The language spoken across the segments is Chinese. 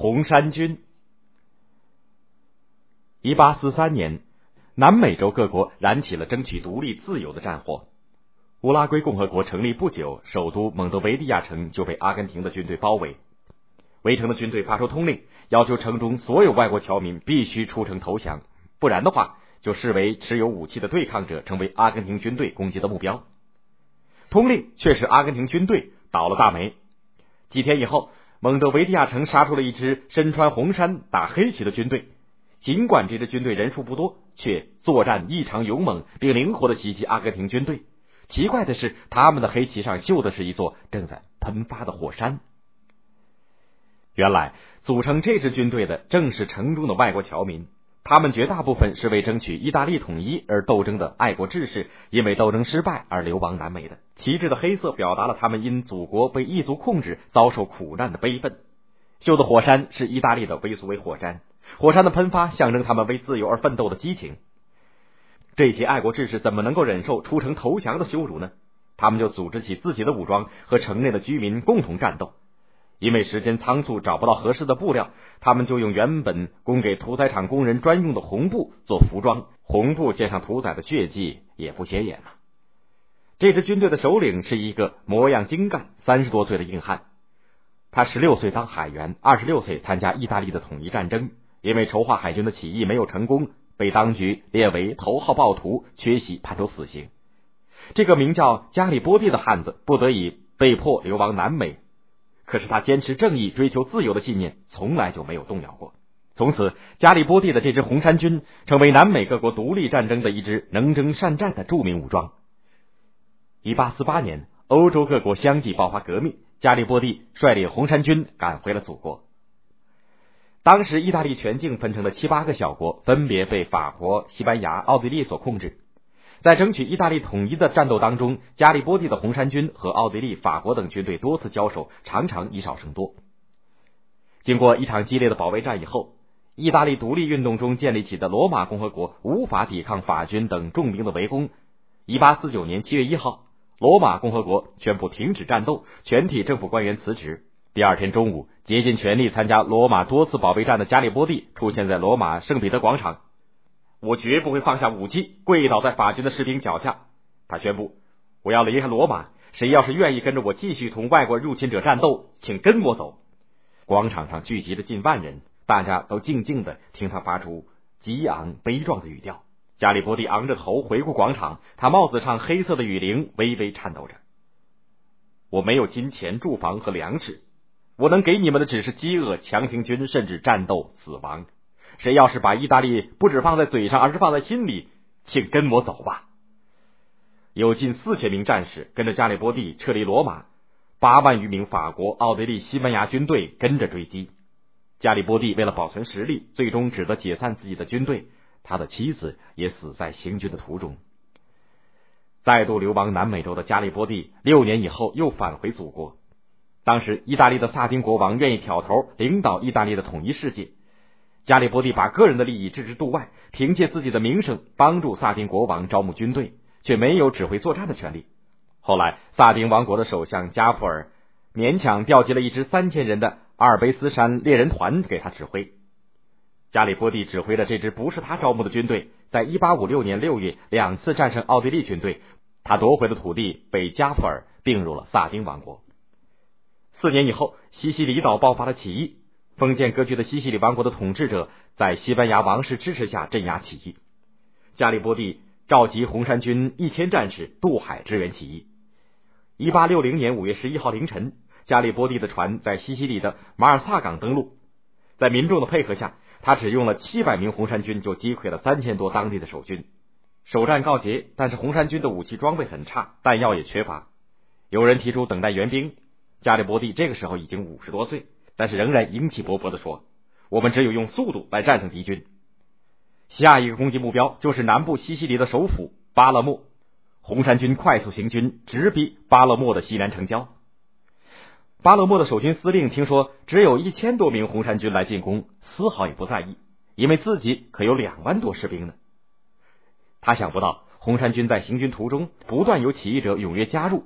红衫军。一八四三年，南美洲各国燃起了争取独立自由的战火。乌拉圭共和国成立不久，首都蒙德维利亚城就被阿根廷的军队包围。围城的军队发出通令，要求城中所有外国侨民必须出城投降，不然的话，就视为持有武器的对抗者成为阿根廷军队攻击的目标。通令却使阿根廷军队倒了大霉。几天以后，蒙德维利亚城杀出了一支身穿红衫、打黑旗的军队。尽管这支军队人数不多，却作战异常勇猛，并灵活的袭击阿根廷军队。奇怪的是，他们的黑旗上绣的是一座正在喷发的火山。原来，组成这支军队的正是城中的外国侨民，他们绝大部分是为争取意大利统一而斗争的爱国志士，因为斗争失败而流亡南美的。旗帜的黑色表达了他们因祖国被异族控制、遭受苦难的悲愤。绣的火山是意大利的威苏威火山，火山的喷发象征他们为自由而奋斗的激情。这些爱国志士怎么能够忍受出城投降的羞辱呢？他们就组织起自己的武装，和城内的居民共同战斗。因为时间仓促，找不到合适的布料，他们就用原本供给屠宰场工人专用的红布做服装。红布溅上屠宰的血迹，也不显眼了。这支军队的首领是一个模样精干、三十多岁的硬汉。他十六岁当海员，二十六岁参加意大利的统一战争，因为筹划海军的起义没有成功。被当局列为头号暴徒，缺席判处死刑。这个名叫加里波第的汉子不得已被迫流亡南美，可是他坚持正义、追求自由的信念从来就没有动摇过。从此，加里波蒂的这支红衫军成为南美各国独立战争的一支能征善战的著名武装。一八四八年，欧洲各国相继爆发革命，加里波蒂率领红衫军赶回了祖国。当时，意大利全境分成了七八个小国，分别被法国、西班牙、奥地利所控制。在争取意大利统一的战斗当中，加利波第的红衫军和奥地利、法国等军队多次交手，常常以少胜多。经过一场激烈的保卫战以后，意大利独立运动中建立起的罗马共和国无法抵抗法军等重兵的围攻。一八四九年七月一号，罗马共和国宣布停止战斗，全体政府官员辞职。第二天中午，竭尽全力参加罗马多次保卫战的加里波第出现在罗马圣彼得广场。我绝不会放下武器，跪倒在法军的士兵脚下。他宣布：“我要离开罗马，谁要是愿意跟着我继续同外国入侵者战斗，请跟我走。”广场上聚集着近万人，大家都静静的听他发出激昂悲壮的语调。加里波第昂着头回顾广场，他帽子上黑色的雨翎微微颤抖着。我没有金钱、住房和粮食。我能给你们的只是饥饿、强行军，甚至战斗、死亡。谁要是把意大利不只放在嘴上，而是放在心里，请跟我走吧。有近四千名战士跟着加里波第撤离罗马，八万余名法国、奥地利、西班牙军队跟着追击。加里波第为了保存实力，最终只得解散自己的军队。他的妻子也死在行军的途中。再度流亡南美洲的加里波第，六年以后又返回祖国。当时，意大利的萨丁国王愿意挑头领导意大利的统一世界。加里波第把个人的利益置之度外，凭借自己的名声帮助萨丁国王招募军队，却没有指挥作战的权利。后来，萨丁王国的首相加夫尔勉强调集了一支三千人的阿尔卑斯山猎人团给他指挥。加里波第指挥的这支不是他招募的军队，在一八五六年六月两次战胜奥地利军队，他夺回的土地被加夫尔并入了萨丁王国。四年以后，西西里岛爆发了起义。封建割据的西西里王国的统治者在西班牙王室支持下镇压起义。加里波第召集红衫军一千战士渡海支援起义。一八六零年五月十一号凌晨，加里波第的船在西西里的马尔萨港登陆。在民众的配合下，他只用了七百名红衫军就击溃了三千多当地的守军。首战告捷，但是红衫军的武器装备很差，弹药也缺乏。有人提出等待援兵。加里波第这个时候已经五十多岁，但是仍然英气勃勃的说：“我们只有用速度来战胜敌军。下一个攻击目标就是南部西西里的首府巴勒莫。红衫军快速行军，直逼巴勒莫的西南城郊。巴勒莫的守军司令听说只有一千多名红衫军来进攻，丝毫也不在意，因为自己可有两万多士兵呢。他想不到红衫军在行军途中不断有起义者踊跃加入。”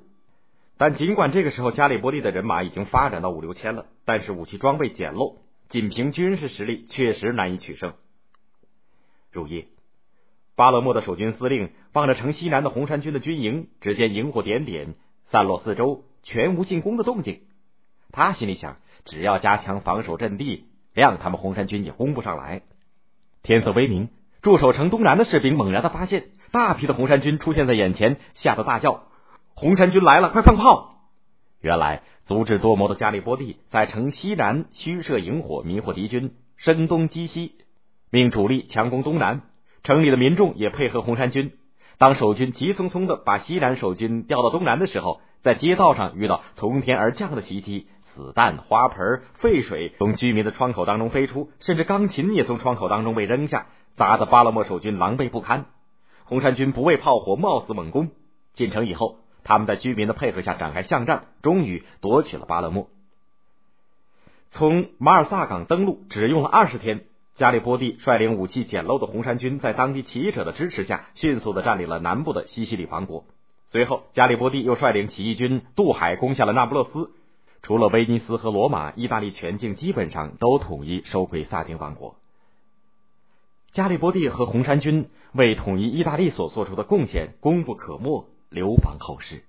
但尽管这个时候加里波利的人马已经发展到五六千了，但是武器装备简陋，仅凭军事实力确实难以取胜。入夜，巴勒莫的守军司令望着城西南的红山军的军营，只见萤火点点，散落四周，全无进攻的动静。他心里想，只要加强防守阵地，谅他们红山军也攻不上来。天色微明，驻守城东南的士兵猛然的发现，大批的红山军出现在眼前，吓得大叫：“红山军来了，快放炮！”原来，足智多谋的加利波第在城西南虚设营火，迷惑敌军，声东击西。命主力强攻东南，城里的民众也配合红山军。当守军急匆匆的把西南守军调到东南的时候，在街道上遇到从天而降的袭击，子弹、花盆、废水从居民的窗口当中飞出，甚至钢琴也从窗口当中被扔下，砸得巴勒莫守军狼狈不堪。红山军不畏炮火，冒死猛攻。进城以后，他们在居民的配合下展开巷战，终于夺取了巴勒莫。从马尔萨港登陆只用了二十天。加里波第率领武器简陋的红山军，在当地起义者的支持下，迅速的占领了南部的西西里王国。随后，加里波第又率领起义军渡海，攻下了那不勒斯。除了威尼斯和罗马，意大利全境基本上都统一收归萨丁王国。加里波第和红山军为统一意大利所做出的贡献，功不可没，流芳后世。